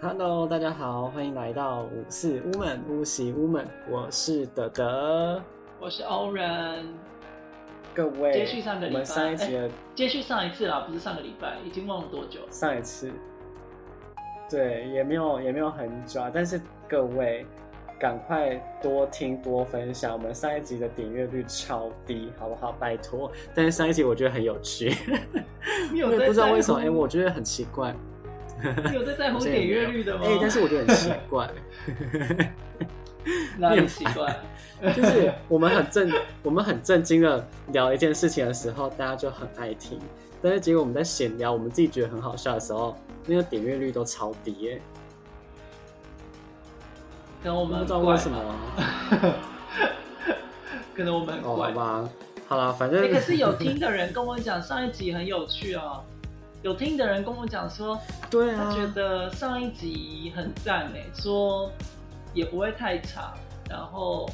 Hello，大家好，欢迎来到五四屋门屋喜屋门，我是德德，我是欧人。各位，接续上个礼拜，我们上一集的 接续上一次啦，不是上个礼拜，已经忘了多久。上一次，对，也没有也没有很久啊，但是各位赶快多听多分享，我们上一集的点阅率超低，好不好？拜托。但是上一集我觉得很有趣，我也不知道为什么，哎，我觉得很奇怪。你 有在在乎点阅率的吗？哎，但是我觉得很奇怪，哪里奇怪？就是我们很正，我们很正经的聊一件事情的时候，大家就很爱听；但是结果我们在闲聊，我们自己觉得很好笑的时候，那个点阅率都超低耶。可能我们不知道为什么，可能我们很怪吧。好了，反正可是有听的人跟我讲，上一集很有趣哦。有听的人跟我讲说，对啊，他觉得上一集很赞诶，说也不会太长，然后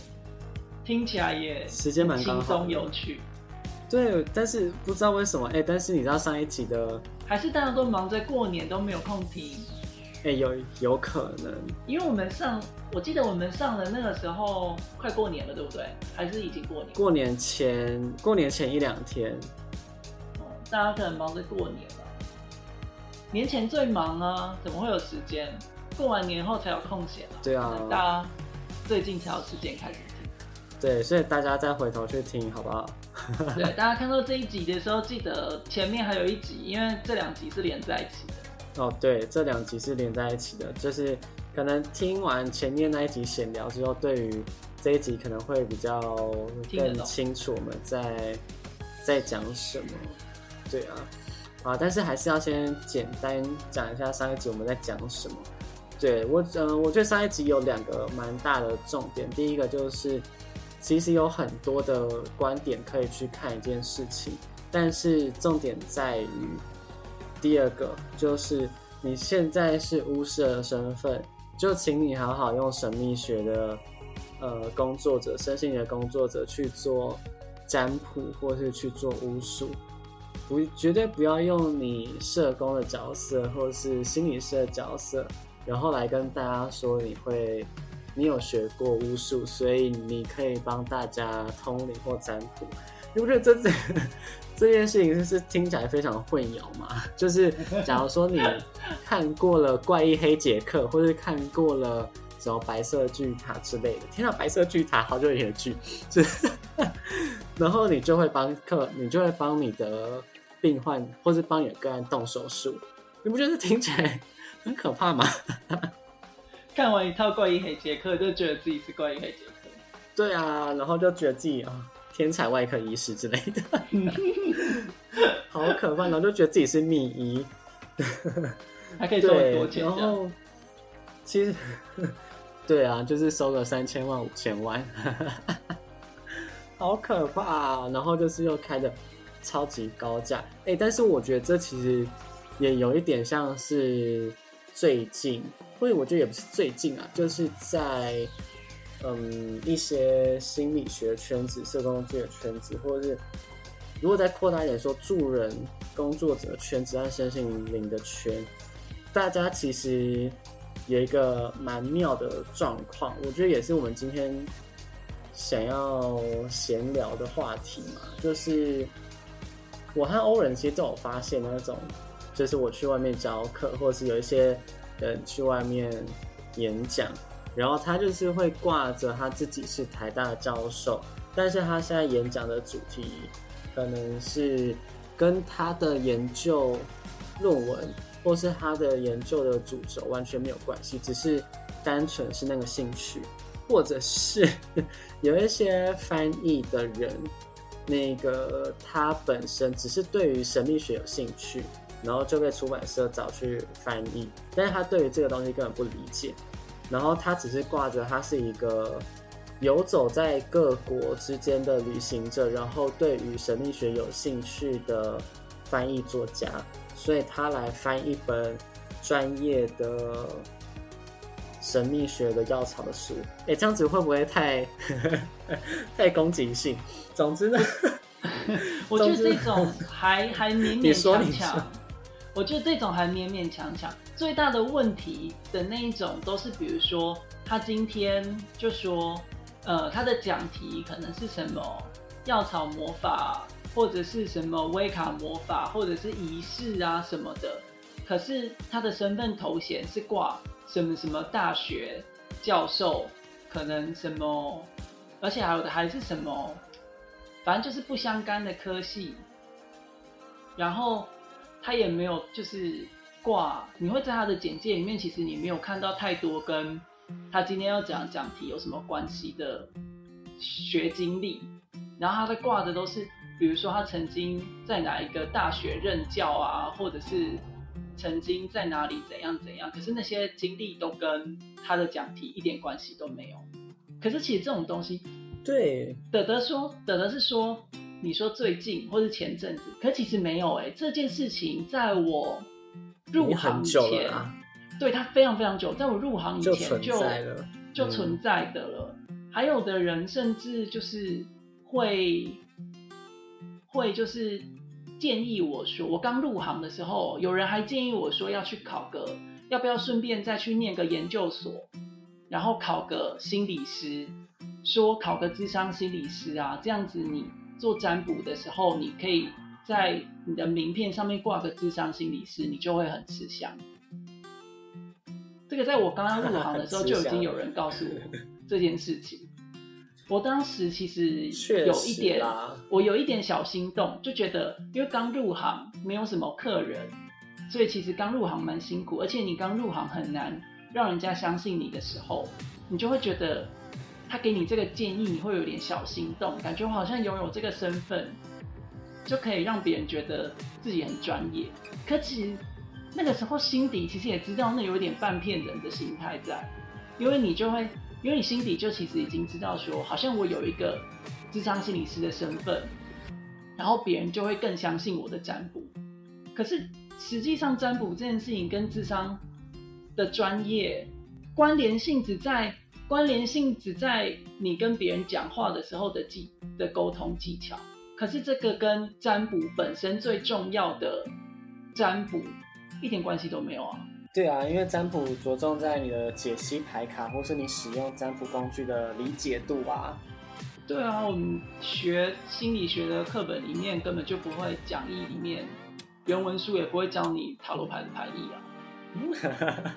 听起来也时间蛮轻松有趣。对，但是不知道为什么，哎，但是你知道上一集的，还是大家都忙着过年都没有空听，哎，有有可能，因为我们上，我记得我们上的那个时候快过年了，对不对？还是已经过年？过年前，过年前一两天，哦，大家可能忙着过年了。年前最忙啊，怎么会有时间？过完年后才有空闲啊。对啊，大家最近才有时间开始听。对，所以大家再回头去听，好不好？对，大家看到这一集的时候，记得前面还有一集，因为这两集是连在一起的。哦，对，这两集是连在一起的，就是可能听完前面那一集闲聊之后，对于这一集可能会比较更清楚我们在在讲什么。对啊。啊，但是还是要先简单讲一下上一集我们在讲什么。对我，嗯，我觉得上一集有两个蛮大的重点。第一个就是，其实有很多的观点可以去看一件事情，但是重点在于第二个，就是你现在是巫师的身份，就请你好好用神秘学的呃工作者、身心的工作者去做占卜，或是去做巫术。不，绝对不要用你社工的角色或是心理师的角色，然后来跟大家说你会，你有学过巫术，所以你可以帮大家通灵或占卜。你不觉得这这 这件事情是听起来非常混淆吗？就是假如说你看过了《怪异黑杰克》，或者看过了什么《白色巨塔》之类的，听到《白色巨塔》好久以前的剧，就 然后你就会帮客，你就会帮你的。病患，或是帮你的个案动手术，你不觉得听起来很可怕吗？看完一套怪异黑杰克，就觉得自己是怪异黑杰克。对啊，然后就觉得自己啊，天才外科医师之类的，好可怕，然后就觉得自己是秘医，还可以收很多钱。然后其实，对啊，就是收个三千万、五千万，好可怕。然后就是又开的。超级高价哎，但是我觉得这其实也有一点像是最近，或者我觉得也不是最近啊，就是在嗯一些心理学圈子、社工这个圈子，或者是如果再扩大一点说助人工作者圈子按身心灵的圈，大家其实有一个蛮妙的状况，我觉得也是我们今天想要闲聊的话题嘛，就是。我和欧人其实都有发现那种，就是我去外面教课，或者是有一些人去外面演讲，然后他就是会挂着他自己是台大教授，但是他现在演讲的主题可能是跟他的研究论文或是他的研究的主轴完全没有关系，只是单纯是那个兴趣，或者是 有一些翻译的人。那个他本身只是对于神秘学有兴趣，然后就被出版社找去翻译，但是他对于这个东西根本不理解，然后他只是挂着他是一个游走在各国之间的旅行者，然后对于神秘学有兴趣的翻译作家，所以他来翻一本专业的。神秘学的药草的书，哎，这样子会不会太 太攻击性？总之呢，我觉得这种还还勉勉强强，我觉得这种还勉勉强强。最大的问题的那一种，都是比如说他今天就说，呃，他的讲题可能是什么药草魔法，或者是什么威卡魔法，或者是仪式啊什么的。可是他的身份头衔是挂什么什么大学教授，可能什么，而且还有的还是什么，反正就是不相干的科系，然后。他也没有就是挂，你会在他的简介里面，其实你没有看到太多跟他今天要讲讲题有什么关系的学经历。然后他在挂的都是，比如说他曾经在哪一个大学任教啊，或者是曾经在哪里怎样怎样。可是那些经历都跟他的讲题一点关系都没有。可是其实这种东西，对，德德说，德德是说。你说最近或是前阵子，可其实没有哎，这件事情在我入行前，对它非常非常久，在我入行以前就就存在的了。还有的人甚至就是会会就是建议我说，我刚入行的时候，有人还建议我说要去考个，要不要顺便再去念个研究所，然后考个心理师，说考个智商心理师啊，这样子你。做占卜的时候，你可以在你的名片上面挂个智商心理师，你就会很吃香。这个在我刚刚入行的时候就已经有人告诉我这件事情。我当时其实有一点，我有一点小心动，就觉得因为刚入行没有什么客人，所以其实刚入行蛮辛苦，而且你刚入行很难让人家相信你的时候，你就会觉得。他给你这个建议，你会有点小心动，感觉我好像拥有这个身份，就可以让别人觉得自己很专业。可其实那个时候心底其实也知道，那有点半骗人的心态在，因为你就会，因为你心底就其实已经知道说，好像我有一个智商心理师的身份，然后别人就会更相信我的占卜。可是实际上占卜这件事情跟智商的专业关联性只在。关联性只在你跟别人讲话的时候的技的沟通技巧，可是这个跟占卜本身最重要的占卜一点关系都没有啊。对啊，因为占卜着重在你的解析牌卡，或是你使用占卜工具的理解度啊。对啊，我们学心理学的课本里面根本就不会讲义里面原文书也不会教你塔罗牌的牌意啊。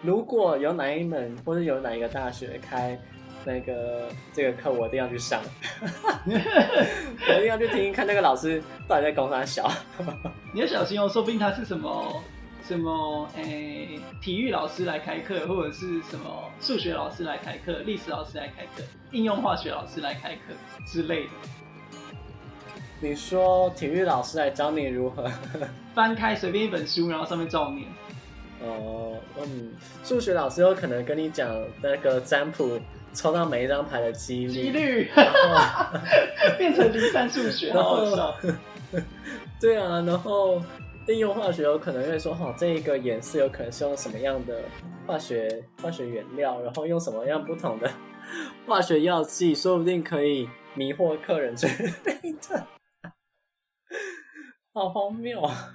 如果有哪一门或者有哪一个大学开那个这个课，我一定要去上。我一定要去听听看那个老师到底在讲啥小。你要小心哦，说不定他是什么什么诶，体育老师来开课，或者是什么数学老师来开课，历史老师来开课，应用化学老师来开课之类的。你说体育老师来教你如何翻开随便一本书，然后上面照念。哦，嗯，数学老师有可能跟你讲那个占卜抽到每一张牌的几率，几率，变成离散数学，好好笑。对啊，然后应用化学有可能会说，哦，这一个颜色有可能是用什么样的化学化学原料，然后用什么样不同的化学药剂，说不定可以迷惑客人之类的，好荒谬啊！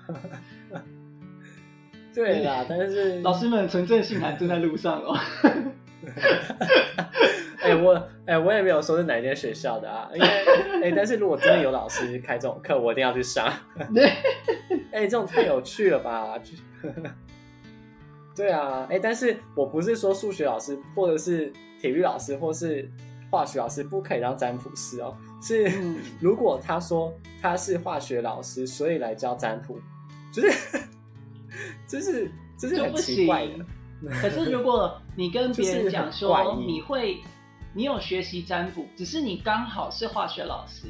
对啦，但是老师们纯正信函正在路上哦。哎，我哎，我也没有说是哪间学校的啊，因为哎，但是如果真的有老师开这种课，我一定要去上。哎，这种太有趣了吧？对啊，哎，但是我不是说数学老师或者是体育老师或是化学老师不可以当占卜师哦，是 如果他说他是化学老师，所以来教占卜，就是。就是这是很奇怪的。可是如果你跟别人讲说你会，你有学习占卜，只是你刚好是化学老师，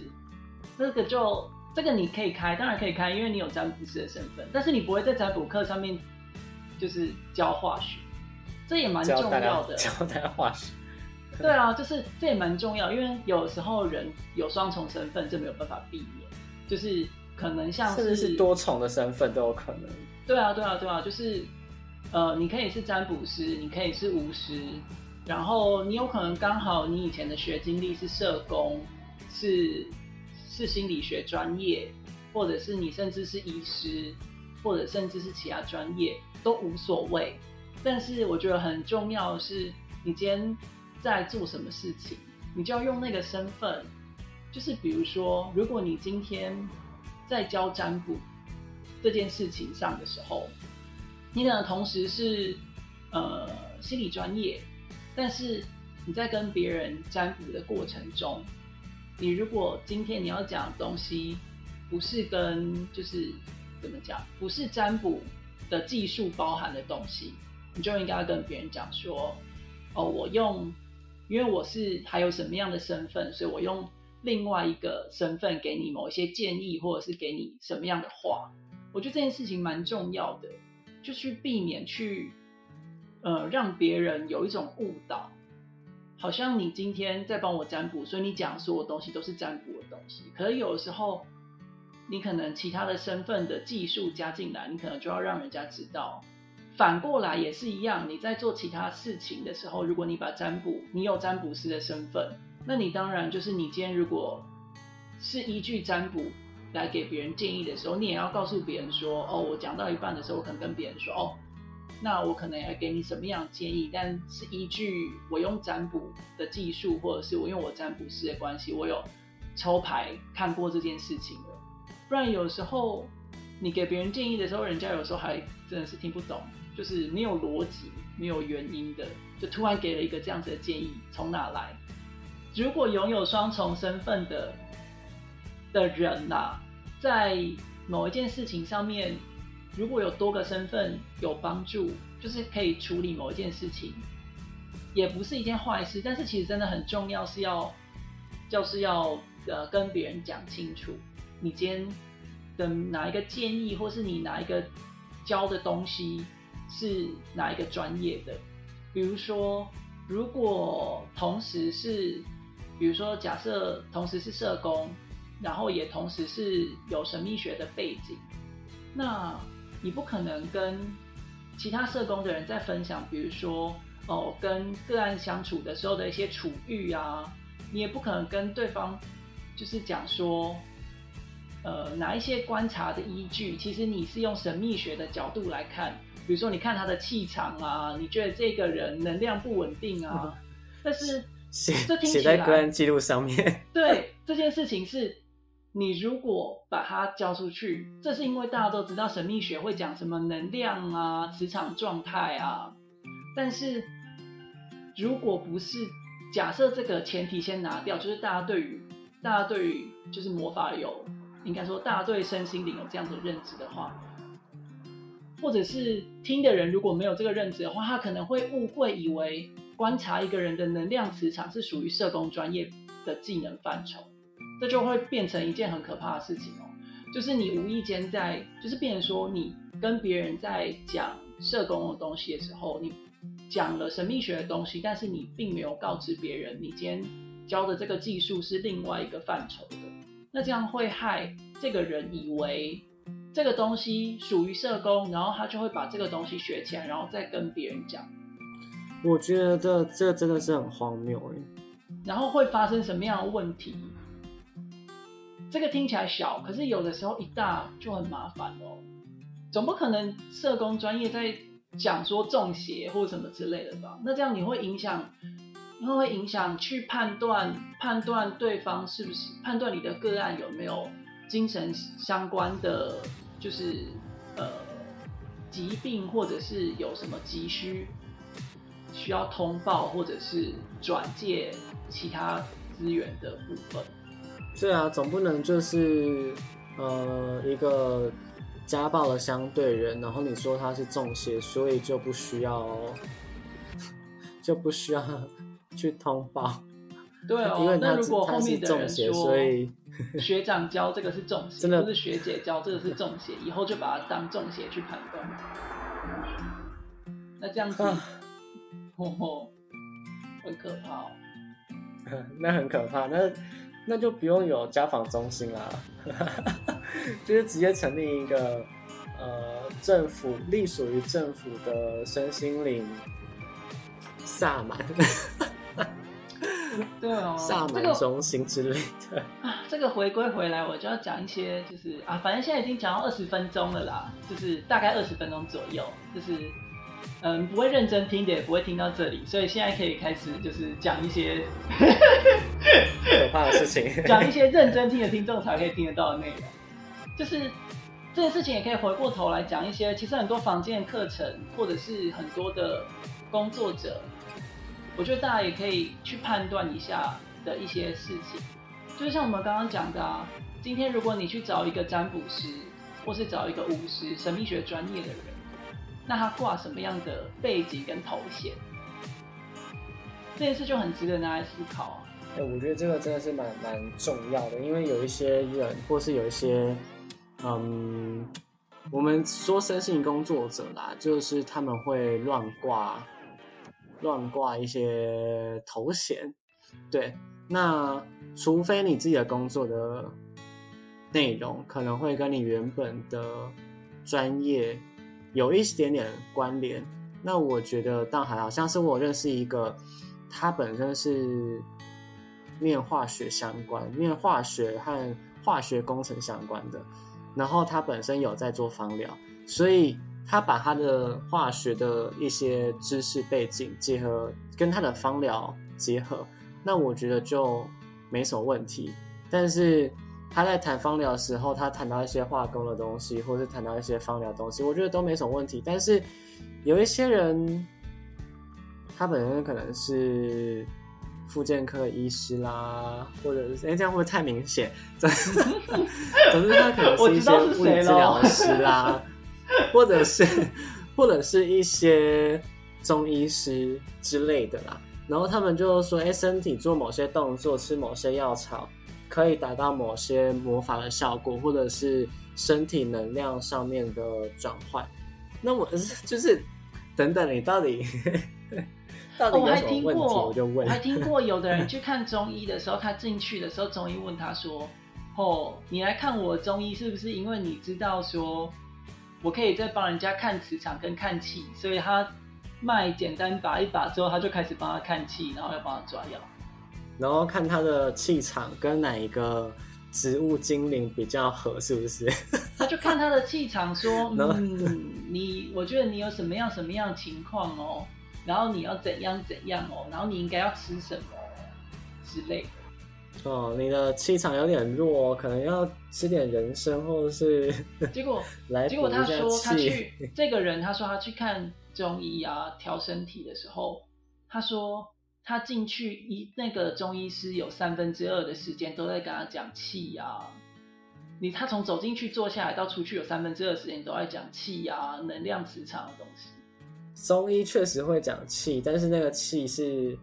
这个就这个你可以开，当然可以开，因为你有占卜师的身份。但是你不会在占卜课上面就是教化学，这也蛮重要的。教大家化学。对啊，就是这也蛮重要，因为有时候人有双重身份，这没有办法避免，就是可能像是多重的身份都有可能。对啊，对啊，对啊，就是，呃，你可以是占卜师，你可以是巫师，然后你有可能刚好你以前的学经历是社工，是是心理学专业，或者是你甚至是医师，或者甚至是其他专业都无所谓。但是我觉得很重要的是，你今天在做什么事情，你就要用那个身份。就是比如说，如果你今天在教占卜这件事情上的时候，你可能同时是呃心理专业，但是你在跟别人占卜的过程中，你如果今天你要讲的东西不是跟就是怎么讲，不是占卜的技术包含的东西，你就应该要跟别人讲说，哦，我用，因为我是还有什么样的身份，所以我用。另外一个身份给你某一些建议，或者是给你什么样的话，我觉得这件事情蛮重要的，就去避免去，呃，让别人有一种误导，好像你今天在帮我占卜，所以你讲所有东西都是占卜的东西。可是有时候，你可能其他的身份的技术加进来，你可能就要让人家知道。反过来也是一样，你在做其他事情的时候，如果你把占卜，你有占卜师的身份。那你当然就是你今天如果是依据占卜来给别人建议的时候，你也要告诉别人说，哦，我讲到一半的时候，我可能跟别人说，哦，那我可能要给你什么样的建议，但是依据我用占卜的技术，或者是我用我占卜师的关系，我有抽牌看过这件事情的，不然有时候你给别人建议的时候，人家有时候还真的是听不懂，就是没有逻辑、没有原因的，就突然给了一个这样子的建议，从哪来？如果拥有双重身份的的人呐，在某一件事情上面，如果有多个身份有帮助，就是可以处理某一件事情，也不是一件坏事。但是其实真的很重要，是要就是要呃跟别人讲清楚，你今天的哪一个建议，或是你哪一个教的东西是哪一个专业的。比如说，如果同时是比如说，假设同时是社工，然后也同时是有神秘学的背景，那你不可能跟其他社工的人在分享，比如说哦，跟个案相处的时候的一些处遇啊，你也不可能跟对方就是讲说，呃，哪一些观察的依据，其实你是用神秘学的角度来看，比如说你看他的气场啊，你觉得这个人能量不稳定啊，但是。写写在个案记录上面。对这件事情是，你如果把它交出去，这是因为大家都知道神秘学会讲什么能量啊、磁场状态啊。但是，如果不是假设这个前提先拿掉，就是大家对于大家对于就是魔法有，应该说大家对身心灵有这样的认知的话，或者是听的人如果没有这个认知的话，他可能会误会以为。观察一个人的能量磁场是属于社工专业的技能范畴，这就会变成一件很可怕的事情哦。就是你无意间在，就是变成说你跟别人在讲社工的东西的时候，你讲了神秘学的东西，但是你并没有告知别人，你今天教的这个技术是另外一个范畴的。那这样会害这个人以为这个东西属于社工，然后他就会把这个东西学起来，然后再跟别人讲。我觉得这这真的是很荒谬哎，然后会发生什么样的问题？这个听起来小，可是有的时候一大就很麻烦哦。总不可能社工专业在讲说中邪或什么之类的吧？那这样你会影响，会会影响去判断判断对方是不是判断你的个案有没有精神相关的，就是呃疾病或者是有什么急需？需要通报或者是转借其他资源的部分。对啊，总不能就是呃一个家暴的相对人，然后你说他是中邪，所以就不需要 就不需要去通报。对哦，因为那如果后面的人说 学长教这个是中邪，真的是学姐教这个是中邪，以后就把它当中邪去判断。那这样子。哦，很可怕哦。那很可怕，那那就不用有家访中心啦，就是直接成立一个呃政府隶属于政府的身心灵萨满。对哦，萨满中心之类的啊。这个回归回来，我就要讲一些，就是啊，反正现在已经讲到二十分钟了啦，就是大概二十分钟左右，就是嗯，不会认真听的也不会听到这里，所以现在可以开始就是讲一些可怕的事情，讲一些认真听的听众才可以听得到的内容，就是这件事情也可以回过头来讲一些，其实很多房间课程或者是很多的工作者。我觉得大家也可以去判断一下的一些事情，就是像我们刚刚讲的啊，今天如果你去找一个占卜师，或是找一个巫师、神秘学专业的人，那他挂什么样的背景跟头衔，这件事就很值得拿来思考啊。哎，我觉得这个真的是蛮蛮重要的，因为有一些人，或是有一些，嗯，我们说生性工作者啦，就是他们会乱挂。乱挂一些头衔，对，那除非你自己的工作的内容可能会跟你原本的专业有一点点关联，那我觉得倒还好像是我认识一个，他本身是念化学相关，念化学和化学工程相关的，然后他本身有在做芳疗，所以。他把他的化学的一些知识背景结合，跟他的方疗结合，那我觉得就没什么问题。但是他在谈芳疗的时候，他谈到一些化工的东西，或是谈到一些芳疗东西，我觉得都没什么问题。但是有一些人，他本身可能是复健科医师啦，或者是哎，这样会不会太明显？总之，他可能是一些物理治疗师啦。或者是，或者是一些中医师之类的啦，然后他们就说：“哎，身体做某些动作，吃某些药草，可以达到某些魔法的效果，或者是身体能量上面的转换。”那我就是等等，你到底 到底有什么问题？我就问。还听过有的人去看中医的时候，他进去的时候，中医问他说：“哦，你来看我中医，是不是因为你知道说？”我可以再帮人家看磁场跟看气，所以他脉简单把一把之后，他就开始帮他看气，然后要帮他抓药，然后看他的气场跟哪一个植物精灵比较合，是不是？他就看他的气场说，嗯，你我觉得你有什么样什么样情况哦，然后你要怎样怎样哦，然后你应该要吃什么之类的。哦，你的气场有点弱，可能要吃点人参，或者是 结果 来结果他说他去这个人，他说他去看中医啊，调身体的时候，他说他进去一那个中医师有三分之二的时间都在跟他讲气啊，你他从走进去坐下来到出去有三分之二时间都在讲气啊，能量磁场的东西。中医确实会讲气，但是那个气是。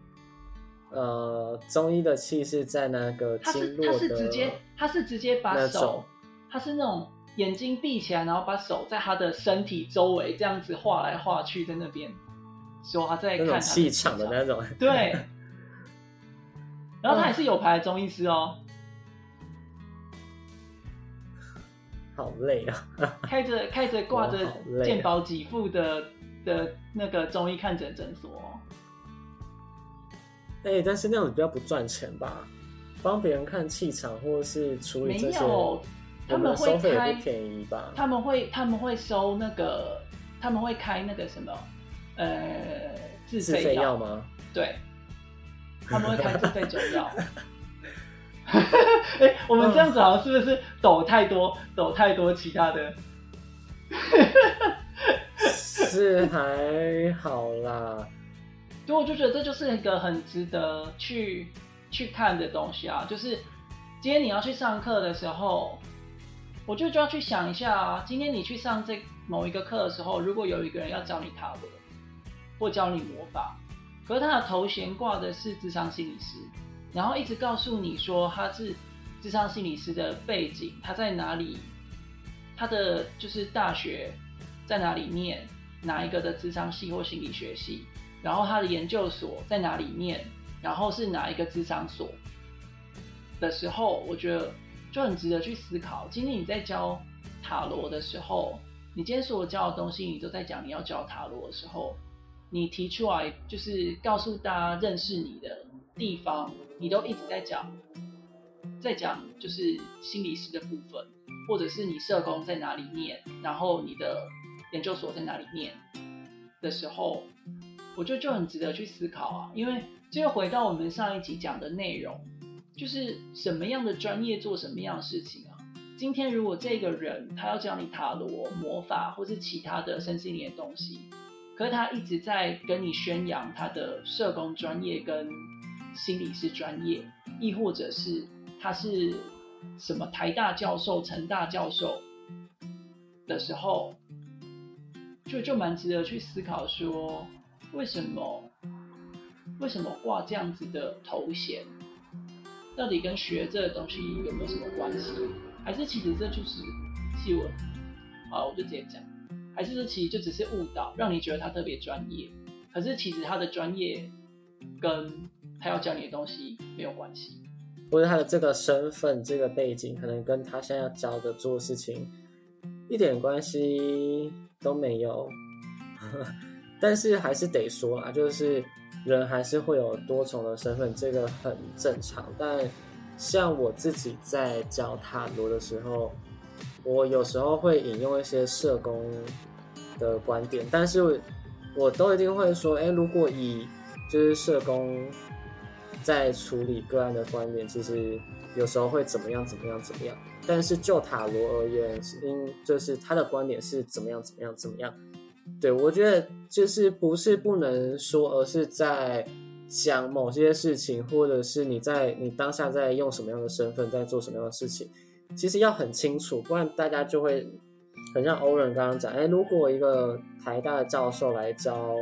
呃，中医的气是在那个经络的，他是直接，他是直接把手，他是那种眼睛闭起来，然后把手在他的身体周围这样子画来画去，在那边说他在看气场的那种，对。然后他也是有牌的中医师哦，好累啊！开着开着挂着健保给付的的那个中医看诊诊所。哎，但是那样子比较不赚钱吧？帮别人看气场或者是处理这些，他们收费也不便宜吧？他们会他们会收那个，他们会开那个什么呃自费药吗？对，他们会开自费酒药。哎，我们这样子好像是不是抖太多抖太多其他的？是还好啦。所以我就觉得这就是一个很值得去去看的东西啊！就是今天你要去上课的时候，我就就要去想一下啊。今天你去上这某一个课的时候，如果有一个人要教你塔罗或教你魔法，可是他的头衔挂的是智商心理师，然后一直告诉你说他是智商心理师的背景，他在哪里，他的就是大学在哪里念哪一个的智商系或心理学系。然后他的研究所在哪里念？然后是哪一个智商所的时候，我觉得就很值得去思考。今天你在教塔罗的时候，你今天所教的东西，你都在讲你要教塔罗的时候，你提出来就是告诉大家认识你的地方，你都一直在讲，在讲就是心理师的部分，或者是你社工在哪里念，然后你的研究所在哪里念的时候，我觉得就很值得去思考啊。因为这又回到我们上一集讲的内容，就是什么样的专业做什么样的事情啊。今天如果这个人他要教你塔罗、魔法或是其他的身心灵的东西。可是他一直在跟你宣扬他的社工专业跟心理师专业，亦或者是他是什么台大教授、成大教授的时候，就就蛮值得去思考说，为什么为什么挂这样子的头衔，到底跟学这个东西有没有什么关系？还是其实这就是新闻？好，我就直接讲。还是说，其实就只是误导，让你觉得他特别专业，可是其实他的专业跟他要教你的东西没有关系，或者他的这个身份、这个背景，可能跟他现在要教的做事情一点关系都没有。但是还是得说啦，就是人还是会有多重的身份，这个很正常。但像我自己在教塔罗的时候。我有时候会引用一些社工的观点，但是我都一定会说，哎，如果以就是社工在处理个案的观点，其实有时候会怎么样怎么样怎么样。但是就塔罗而言，因就是他的观点是怎么样怎么样怎么样。对我觉得就是不是不能说，而是在想某些事情，或者是你在你当下在用什么样的身份在做什么样的事情。其实要很清楚，不然大家就会很像欧仁刚刚讲，哎，如果一个台大的教授来教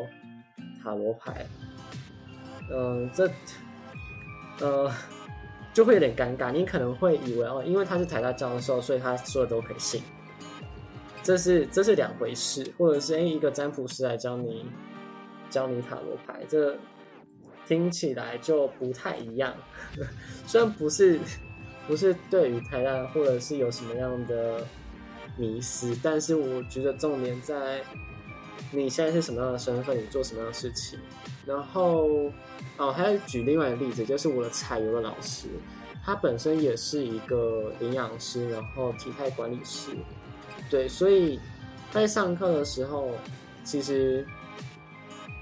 塔罗牌，嗯，这，呃，就会有点尴尬。你可能会以为哦，因为他是台大教授，所以他说的都可以信，这是这是两回事。或者是哎，一个占卜师来教你教你塔罗牌，这听起来就不太一样。虽然不是。不是对于台大或者是有什么样的迷失，但是我觉得重点在你现在是什么样的身份，你做什么样的事情。然后哦，还要举另外一个例子，就是我的彩油的老师，他本身也是一个营养师，然后体态管理师。对，所以在上课的时候，其实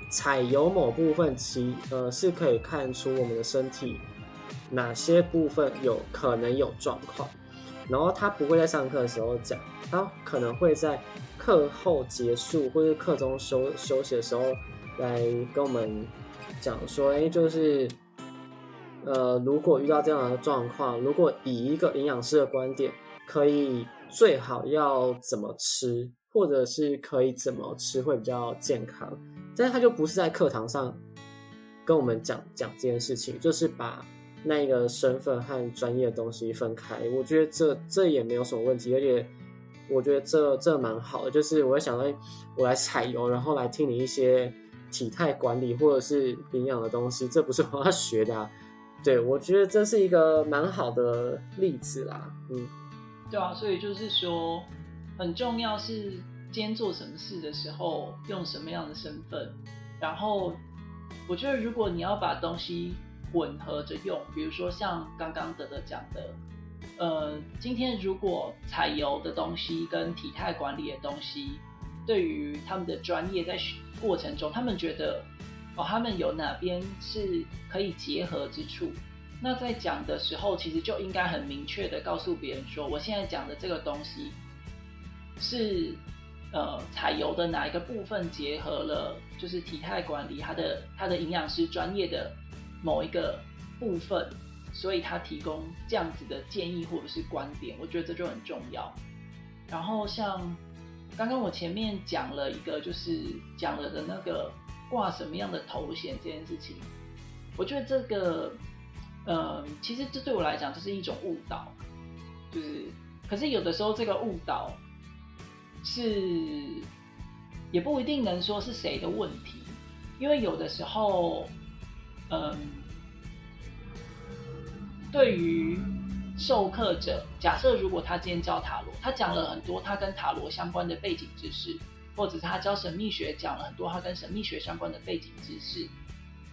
彩油某部分其呃是可以看出我们的身体。哪些部分有可能有状况，然后他不会在上课的时候讲，他可能会在课后结束或者课中休休息的时候来跟我们讲说，哎，就是，呃，如果遇到这样的状况，如果以一个营养师的观点，可以最好要怎么吃，或者是可以怎么吃会比较健康，但是他就不是在课堂上跟我们讲讲这件事情，就是把。那个身份和专业的东西分开，我觉得这这也没有什么问题，而且我觉得这这蛮好的。就是我想到，我来采油，然后来听你一些体态管理或者是营养的东西，这不是我要学的。啊。对，我觉得这是一个蛮好的例子啦。嗯，对啊，所以就是说，很重要是今天做什么事的时候用什么样的身份。然后，我觉得如果你要把东西。混合着用，比如说像刚刚德德讲的，呃，今天如果采油的东西跟体态管理的东西，对于他们的专业在过程中，他们觉得哦，他们有哪边是可以结合之处，那在讲的时候，其实就应该很明确的告诉别人说，我现在讲的这个东西是呃采油的哪一个部分结合了，就是体态管理，他的他的营养师专业的。某一个部分，所以他提供这样子的建议或者是观点，我觉得这就很重要。然后像刚刚我前面讲了一个，就是讲了的那个挂什么样的头衔这件事情，我觉得这个，嗯，其实这对我来讲就是一种误导，就是，可是有的时候这个误导是也不一定能说是谁的问题，因为有的时候。嗯，对于授课者，假设如果他今天教塔罗，他讲了很多他跟塔罗相关的背景知识，或者是他教神秘学讲了很多他跟神秘学相关的背景知识，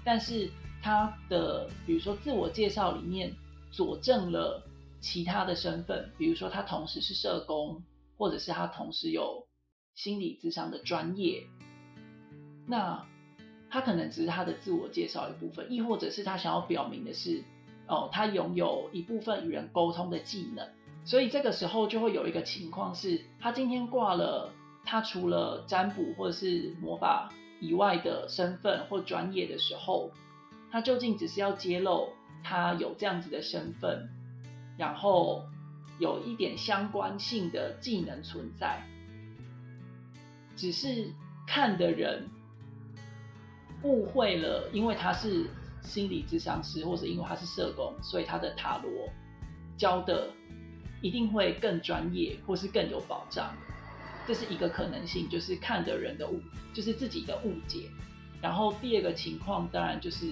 但是他的比如说自我介绍里面佐证了其他的身份，比如说他同时是社工，或者是他同时有心理智商的专业，那他可能只是他的自我介绍一部分，亦或者是他想要表明的是，哦，他拥有一部分与人沟通的技能，所以这个时候就会有一个情况是，他今天挂了他除了占卜或者是魔法以外的身份或专业的时候。他究竟只是要揭露他有这样子的身份，然后有一点相关性的技能存在，只是看的人误会了，因为他是心理智商师，或者因为他是社工，所以他的塔罗教的一定会更专业，或是更有保障。这是一个可能性，就是看的人的误，就是自己的误解。然后第二个情况，当然就是。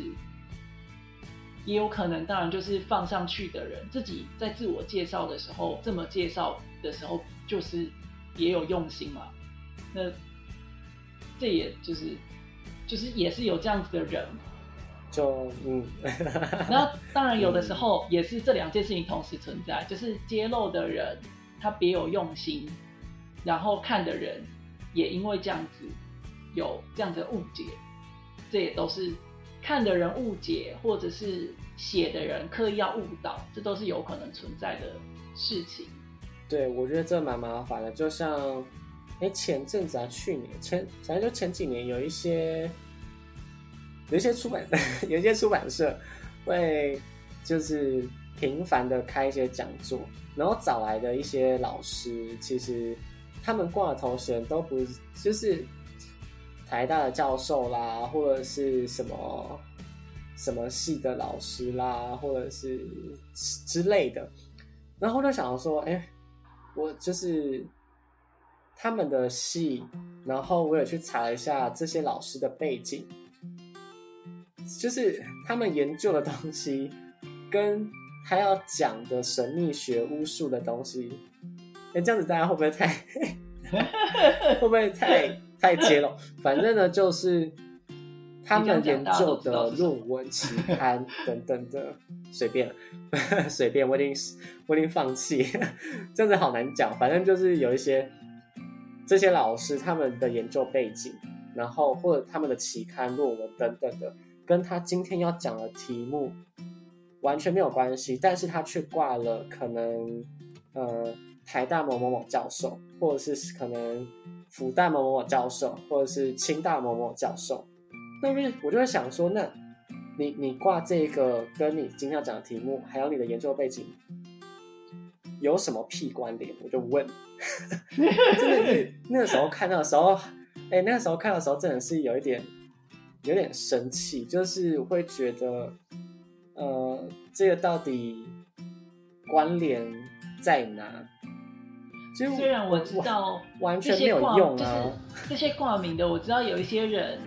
也有可能，当然就是放上去的人自己在自我介绍的时候，这么介绍的时候，就是也有用心嘛。那这也就是，就是也是有这样子的人。就嗯，那当然有的时候也是这两件事情同时存在，就是揭露的人他别有用心，然后看的人也因为这样子有这样的误解，这也都是。看的人误解，或者是写的人刻意要误导，这都是有可能存在的事情。对，我觉得这蛮麻烦的。就像，哎，前阵子啊，去年前，反正就前几年，有一些，有一些出版，有一些出版社会就是频繁的开一些讲座，然后找来的一些老师，其实他们挂的头衔都不就是。台大的教授啦，或者是什么什么系的老师啦，或者是之类的，然后就想说，哎，我就是他们的戏，然后我也去查了一下这些老师的背景，就是他们研究的东西，跟他要讲的神秘学巫术的东西，哎，这样子大家会不会太，会不会太？太揭露，反正呢，就是他们研究的论文、期刊等等的，随便，随便，我已经我已经放弃，这样子好难讲。反正就是有一些这些老师他们的研究背景，然后或者他们的期刊论文等等的，跟他今天要讲的题目完全没有关系，但是他却挂了可能呃台大某某某教授，或者是可能。复旦某某某教授，或者是清大某某教授，那边我就会想说，那你你挂这个跟你今天要讲的题目，还有你的研究背景有什么屁关联？我就问，真的是那个时候看到的时候，哎，那个时候看的时候真的是有一点有点生气，就是会觉得，呃，这个到底关联在哪？虽然我知道完全没有用啊，这些挂名的，我知道有一些人，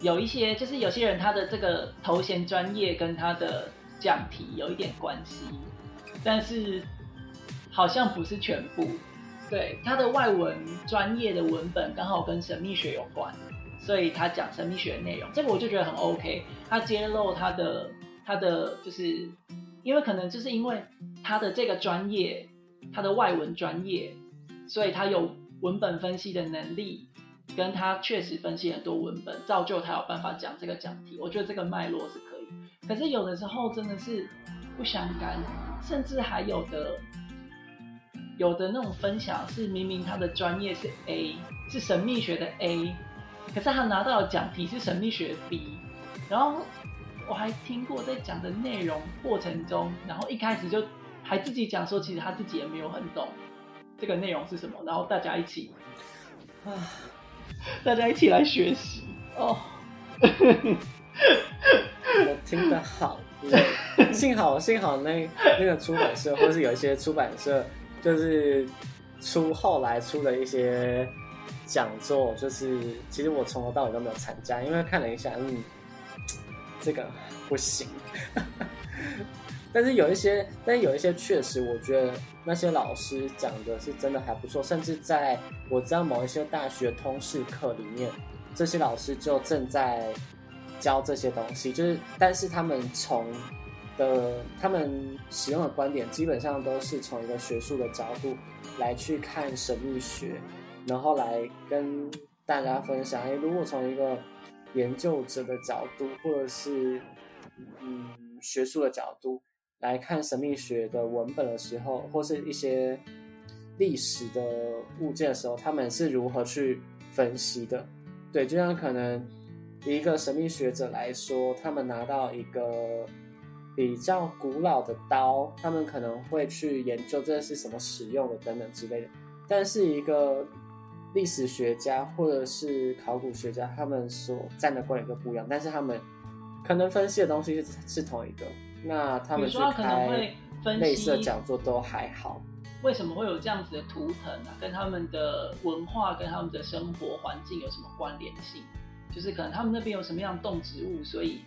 有一些就是有些人他的这个头衔专业跟他的讲题有一点关系，但是好像不是全部。对，他的外文专业的文本刚好跟神秘学有关，所以他讲神秘学的内容，这个我就觉得很 OK。他揭露他的他的就是因为可能就是因为他的这个专业。他的外文专业，所以他有文本分析的能力，跟他确实分析很多文本，造就他有办法讲这个讲题。我觉得这个脉络是可以。可是有的时候真的是不相干，甚至还有的有的那种分享是明明他的专业是 A，是神秘学的 A，可是他拿到的讲题是神秘学 B。然后我还听过在讲的内容过程中，然后一开始就。还自己讲说，其实他自己也没有很懂这个内容是什么，然后大家一起啊，大家一起来学习哦。我 听得好，幸好幸好那那个出版社，或是有一些出版社，就是出后来出的一些讲座，就是其实我从头到尾都没有参加，因为看了一下，嗯，这个不行。但是有一些，但是有一些确实，我觉得那些老师讲的是真的还不错。甚至在我知道某一些大学通识课里面，这些老师就正在教这些东西，就是但是他们从的他们使用的观点基本上都是从一个学术的角度来去看神秘学，然后来跟大家分享。哎，如果从一个研究者的角度，或者是嗯学术的角度来看神秘学的文本的时候，或是一些历史的物件的时候，他们是如何去分析的？对，就像可能一个神秘学者来说，他们拿到一个比较古老的刀，他们可能会去研究这是什么使用的等等之类的。但是一个历史学家或者是考古学家，他们所站的观点都不一样，但是他们可能分析的东西是是同一个。那他们去开类似的讲座都还好。为什么会有这样子的图腾啊？跟他们的文化、跟他们的生活环境有什么关联性？就是可能他们那边有什么样动植物，所以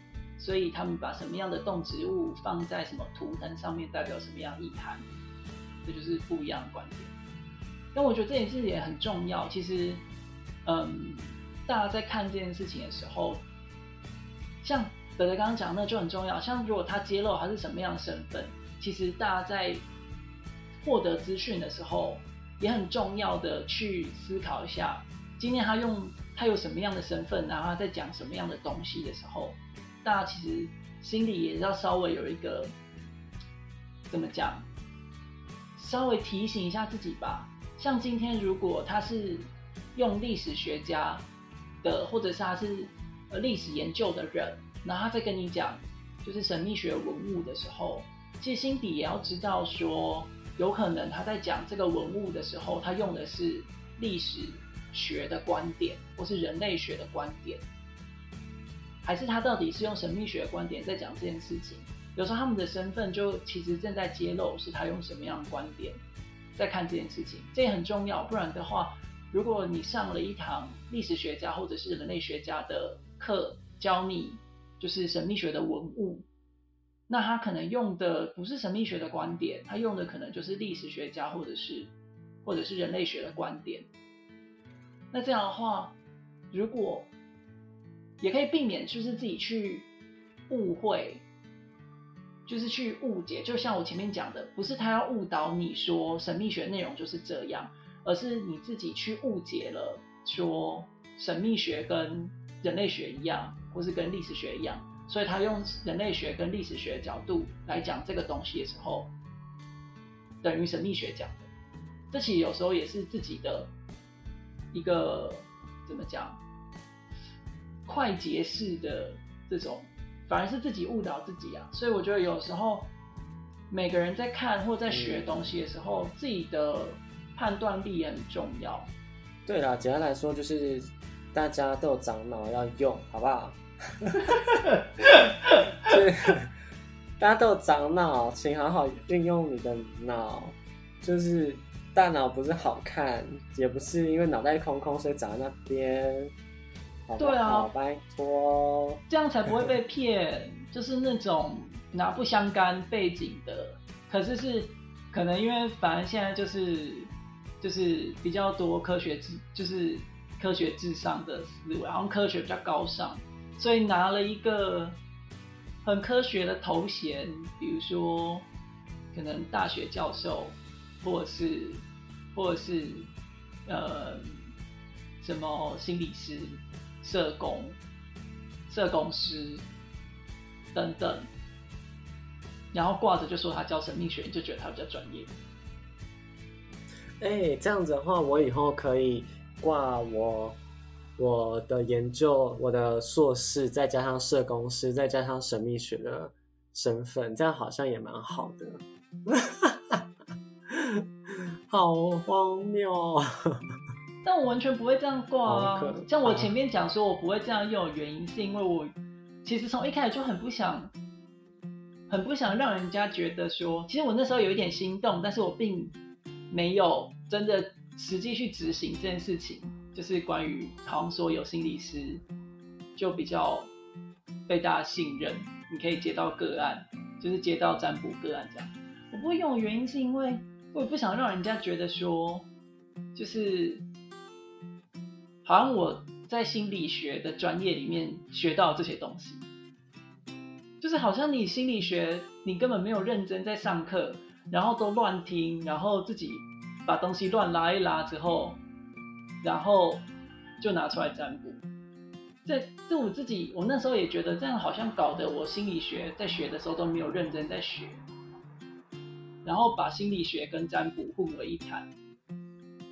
所以他们把什么样的动植物放在什么图腾上面，代表什么样意涵？这就是不一样的观点。但我觉得这件事也很重要。其实，嗯，大家在看这件事情的时候，像德德刚刚讲那就很重要。像如果他揭露他是什么样的身份，其实大家在。获得资讯的时候，也很重要的去思考一下，今天他用他有什么样的身份，然后他在讲什么样的东西的时候，大家其实心里也要稍微有一个怎么讲，稍微提醒一下自己吧。像今天如果他是用历史学家的，或者是他是呃历史研究的人，然后他在跟你讲就是神秘学文物的时候，其实心底也要知道说。有可能他在讲这个文物的时候，他用的是历史学的观点，或是人类学的观点，还是他到底是用神秘学的观点在讲这件事情？有时候他们的身份就其实正在揭露，是他用什么样的观点在看这件事情，这也很重要。不然的话，如果你上了一堂历史学家或者是人类学家的课，教你就是神秘学的文物。那他可能用的不是神秘学的观点，他用的可能就是历史学家或者是或者是人类学的观点。那这样的话，如果也可以避免，就是自己去误会，就是去误解。就像我前面讲的，不是他要误导你说神秘学内容就是这样，而是你自己去误解了，说神秘学跟人类学一样，或是跟历史学一样。所以他用人类学跟历史学角度来讲这个东西的时候，等于神秘学讲的。这其实有时候也是自己的一个怎么讲，快捷式的这种，反而是自己误导自己啊。所以我觉得有时候每个人在看或在学东西的时候，自己的判断力也很重要。对啦，简单来说就是大家都有长脑要用，好不好？对，大家都有长脑，请好好运用你的脑。就是大脑不是好看，也不是因为脑袋空空所以长在那边。对啊，拜托，这样才不会被骗。就是那种拿不相干背景的，可是是可能因为反正现在就是就是比较多科学智，就是科学至上的思维，然后科学比较高尚。所以拿了一个很科学的头衔，比如说可能大学教授，或者是或者是呃什么心理师、社工、社工师等等，然后挂着就说他教神秘学，就觉得他比较专业。哎，这样子的话，我以后可以挂我。我的研究，我的硕士，再加上社工师，再加上神秘学的身份，这样好像也蛮好的。好荒谬！但我完全不会这样挂啊。像我前面讲说，我不会这样用，原因是因为我其实从一开始就很不想，很不想让人家觉得说，其实我那时候有一点心动，但是我并没有真的实际去执行这件事情。就是关于好像说有心理师就比较被大家信任，你可以接到个案，就是接到占卜个案这样。我不会用的原因是因为我也不想让人家觉得说，就是好像我在心理学的专业里面学到这些东西，就是好像你心理学你根本没有认真在上课，然后都乱听，然后自己把东西乱拉一拉之后，然后就拿出来占卜。这这我自己，我那时候也觉得这样好像搞得我心理学在学的时候都没有认真在学，然后把心理学跟占卜混为一谈。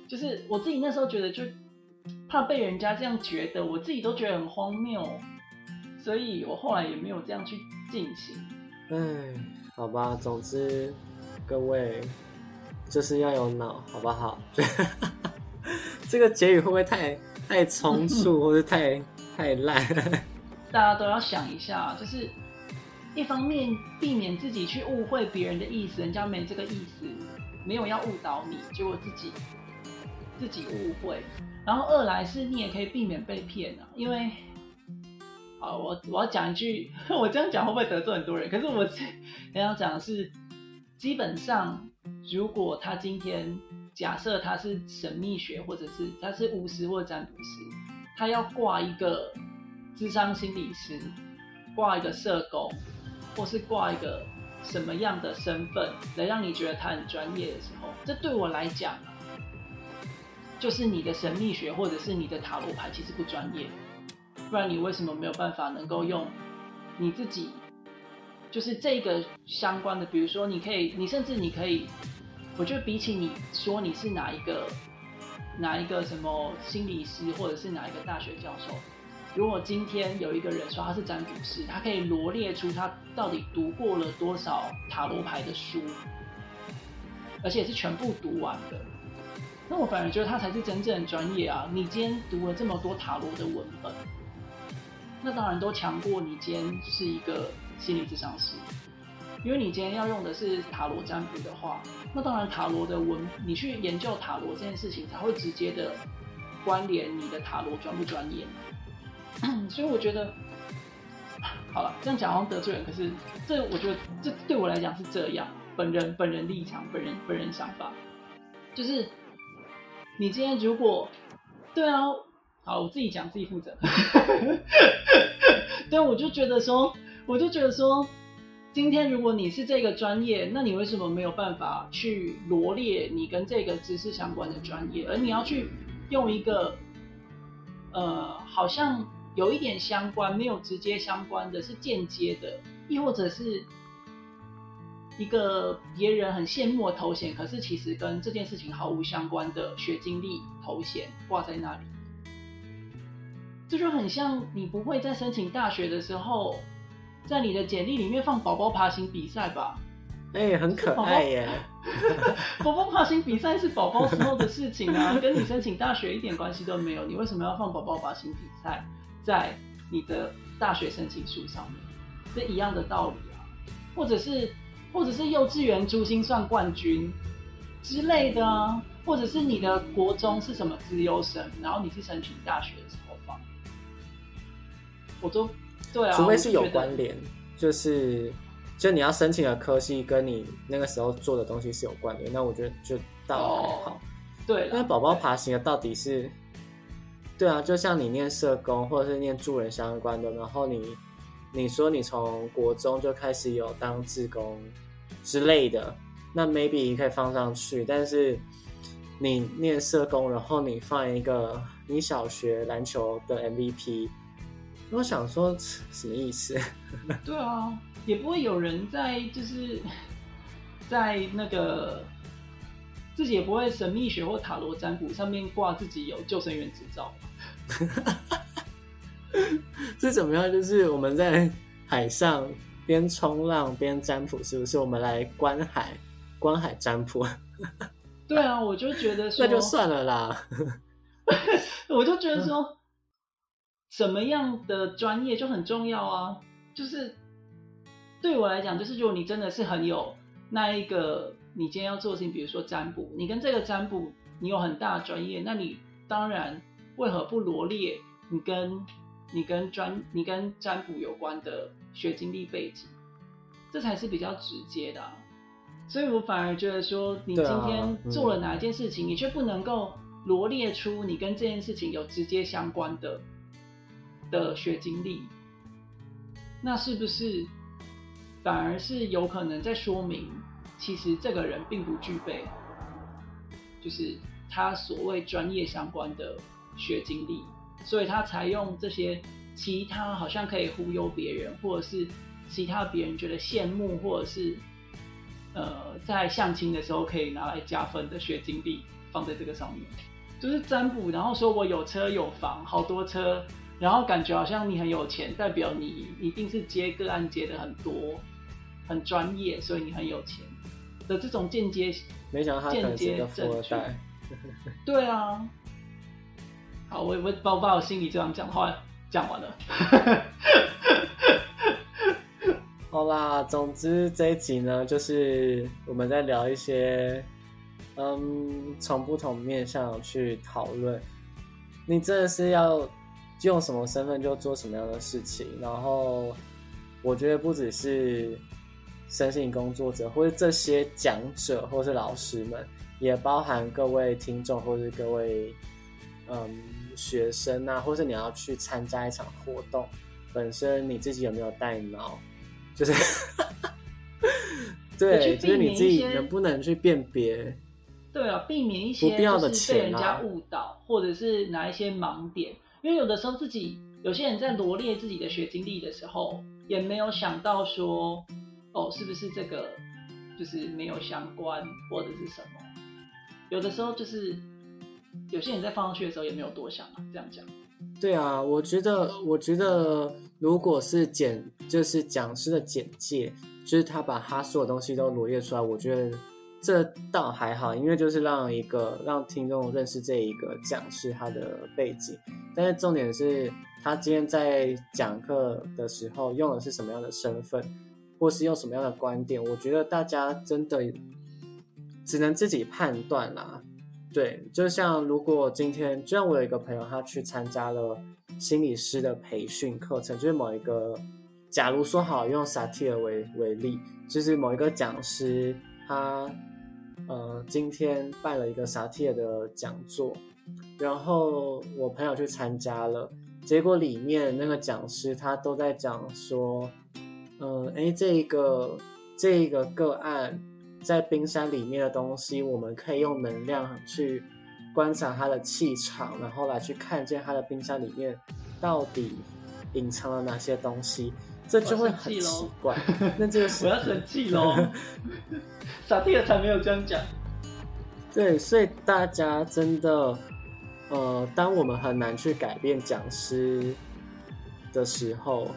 就是我自己那时候觉得，就怕被人家这样觉得，我自己都觉得很荒谬，所以我后来也没有这样去进行。哎，好吧，总之各位就是要有脑，好不好？这个结语会不会太太冲促，或者太？太烂，大家都要想一下，就是一方面避免自己去误会别人的意思，人家没这个意思，没有要误导你，结果自己自己误会。然后二来是你也可以避免被骗啊，因为，啊，我我要讲一句，我这样讲会不会得罪很多人？可是我要讲的是，基本上如果他今天假设他是神秘学，或者是他是巫师或占卜师。他要挂一个智商心理师，挂一个社工，或是挂一个什么样的身份来让你觉得他很专业的时候，这对我来讲，就是你的神秘学或者是你的塔罗牌其实不专业，不然你为什么没有办法能够用你自己，就是这个相关的，比如说你可以，你甚至你可以，我觉得比起你说你是哪一个。哪一个什么心理师，或者是哪一个大学教授？如果今天有一个人说他是占卜师，他可以罗列出他到底读过了多少塔罗牌的书，而且是全部读完的，那我反而觉得他才是真正的专业啊！你今天读了这么多塔罗的文本，那当然都强过你今天是一个心理咨商师。因为你今天要用的是塔罗占卜的话，那当然塔罗的文，你去研究塔罗这件事情才会直接的关联你的塔罗专不专业。所以我觉得，好了，这样讲好像得罪人，可是这我觉得这对我来讲是这样，本人本人立场，本人本人想法，就是你今天如果对啊，好，我自己讲自己负责。对，我就觉得说，我就觉得说。今天如果你是这个专业，那你为什么没有办法去罗列你跟这个知识相关的专业，而你要去用一个，呃，好像有一点相关，没有直接相关的是间接的，亦或者是一个别人很羡慕的头衔，可是其实跟这件事情毫无相关的学经历头衔挂在那里，这就很像你不会在申请大学的时候。在你的简历里面放宝宝爬行比赛吧，哎，很可爱耶！宝宝爬行比赛是宝宝时候的事情啊，跟你申请大学一点关系都没有。你为什么要放宝宝爬行比赛在你的大学申请书上面？是一样的道理啊，或者是或者是幼稚园珠心算冠军之类的啊，或者是你的国中是什么资优生，然后你是申请大学的时候放，我都。对啊，除非是有关联，就是就你要申请的科系跟你那个时候做的东西是有关联，那我觉得就倒还好。对，因为宝宝爬行的到底是，对啊，就像你念社工或者是念助人相关的，然后你你说你从国中就开始有当志工之类的，那 maybe 你可以放上去，但是你念社工，然后你放一个你小学篮球的 MVP。我想说什么意思？对啊，也不会有人在就是在那个自己也不会神秘学或塔罗占卜上面挂自己有救生员执照。这怎么样？就是我们在海上边冲浪边占卜，是不是？我们来观海观海占卜。对啊，我就觉得 那就算了啦。我就觉得说。什么样的专业就很重要啊！就是对我来讲，就是如果你真的是很有那一个，你今天要做的事情，比如说占卜，你跟这个占卜你有很大的专业，那你当然为何不罗列你跟你跟专你跟占卜有关的学经历背景？这才是比较直接的。所以我反而觉得说，你今天做了哪一件事情，你却不能够罗列出你跟这件事情有直接相关的的学经历，那是不是反而是有可能在说明，其实这个人并不具备，就是他所谓专业相关的学经历，所以他才用这些其他好像可以忽悠别人，或者是其他别人觉得羡慕，或者是呃在相亲的时候可以拿来加分的学经历放在这个上面。就是占卜，然后说我有车有房，好多车，然后感觉好像你很有钱，代表你一定是接个案接的很多，很专业，所以你很有钱的这种间接，没想到他间接。对啊，好，我我把我把我心里这样讲话讲完了。好啦，总之这一集呢，就是我们在聊一些。嗯，从不同面向去讨论，你真的是要用什么身份就做什么样的事情。然后，我觉得不只是身心工作者，或者这些讲者，或是老师们，也包含各位听众，或是各位嗯学生啊，或是你要去参加一场活动，本身你自己有没有带脑？就是，对，就是你自己能不能去辨别？对啊，避免一些就是被人家误导，或者是拿一些盲点。因为有的时候自己有些人在罗列自己的学经历的时候，也没有想到说，哦，是不是这个就是没有相关或者是什么？有的时候就是有些人在放上去的时候也没有多想啊，这样讲。对啊，我觉得，我觉得如果是简，就是讲师的简介，就是他把他所有东西都罗列出来，我觉得。这倒还好，因为就是让一个让听众认识这一个讲师他的背景，但是重点是他今天在讲课的时候用的是什么样的身份，或是用什么样的观点，我觉得大家真的只能自己判断啦。对，就像如果今天，就像我有一个朋友，他去参加了心理师的培训课程，就是某一个，假如说好用萨提尔为为例，就是某一个讲师他。呃，今天办了一个萨提尔的讲座，然后我朋友去参加了，结果里面那个讲师他都在讲说，嗯，哎，这一个这一个个案在冰山里面的东西，我们可以用能量去观察它的气场，然后来去看见它的冰山里面到底隐藏了哪些东西。这就会很奇怪，那这个 我要生气喽！傻弟才没有这样讲。对，所以大家真的，呃，当我们很难去改变讲师的时候，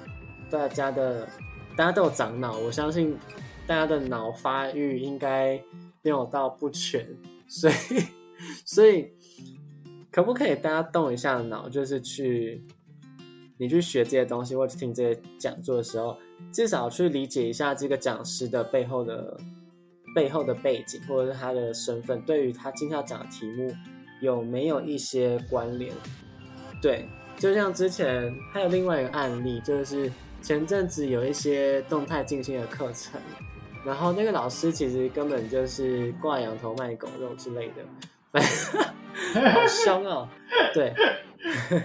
大家的大家都有长脑，我相信大家的脑发育应该没有到不全，所以，所以可不可以大家动一下脑，就是去。你去学这些东西，或者听这些讲座的时候，至少去理解一下这个讲师的背后的背后的背景，或者是他的身份，对于他今天要讲的题目有没有一些关联？对，就像之前还有另外一个案例，就是前阵子有一些动态进行的课程，然后那个老师其实根本就是挂羊头卖狗肉之类的，好凶哦，对。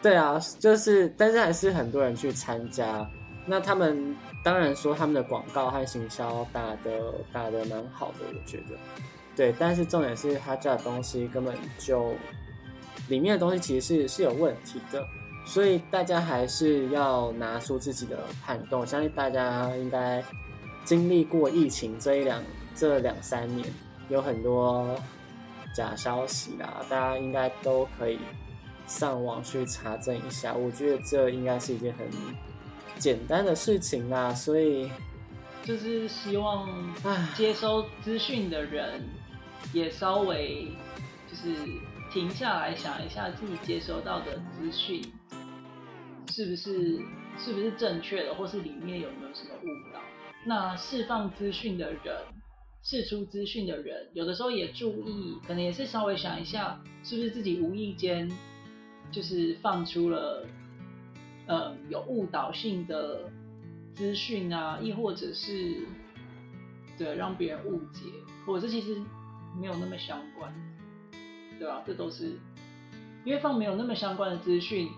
对啊，就是，但是还是很多人去参加。那他们当然说他们的广告和行销打的打的蛮好的，我觉得。对，但是重点是他家的东西根本就里面的东西其实是是有问题的，所以大家还是要拿出自己的判断。我相信大家应该经历过疫情这一两这两三年，有很多假消息啦，大家应该都可以。上网去查证一下，我觉得这应该是一件很简单的事情啦。所以，就是希望接收资讯的人也稍微就是停下来想一下自己接收到的资讯是不是是不是正确的，或是里面有没有什么误导。那释放资讯的人，释出资讯的人，有的时候也注意，可能也是稍微想一下，是不是自己无意间。就是放出了，呃，有误导性的资讯啊，亦或者是对让别人误解，或者其实没有那么相关对吧？这都是因为放没有那么相关的资讯，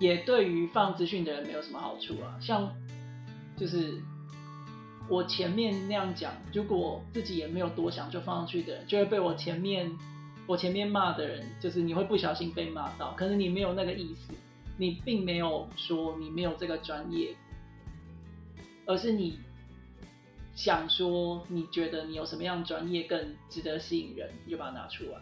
也对于放资讯的人没有什么好处啊。像就是我前面那样讲，如果自己也没有多想就放上去的人，就会被我前面我前面骂的人，就是你会不小心被骂到，可能你没有那个意思，你并没有说你没有这个专业，而是你。想说你觉得你有什么样专业更值得吸引人，你就把它拿出来。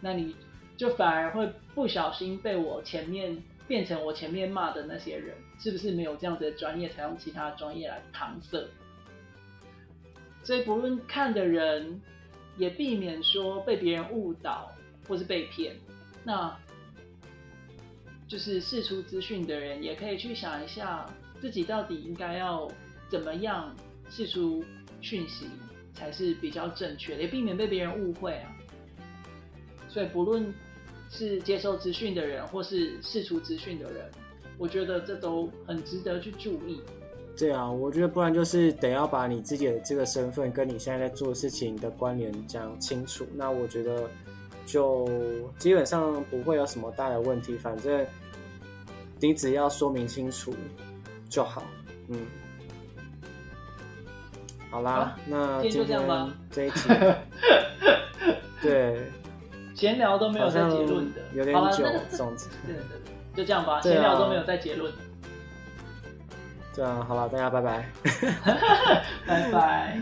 那你就反而会不小心被我前面变成我前面骂的那些人，是不是没有这样子的专业，才用其他专业来搪塞？所以不论看的人，也避免说被别人误导或是被骗。那就是释出资讯的人，也可以去想一下自己到底应该要怎么样。释出讯息才是比较正确的，也避免被别人误会啊。所以不论是接受资讯的人，或是释出资讯的人，我觉得这都很值得去注意。对啊，我觉得不然就是得要把你自己的这个身份跟你现在在做事情的关联讲清楚。那我觉得就基本上不会有什么大的问题，反正你只要说明清楚就好。嗯。好啦，那今天就这样吧。这一期，对，闲聊都没有在结论的，有点久，这样子。对对对，就这样吧。闲聊都没有在结论。这样好了，大家拜拜。拜拜。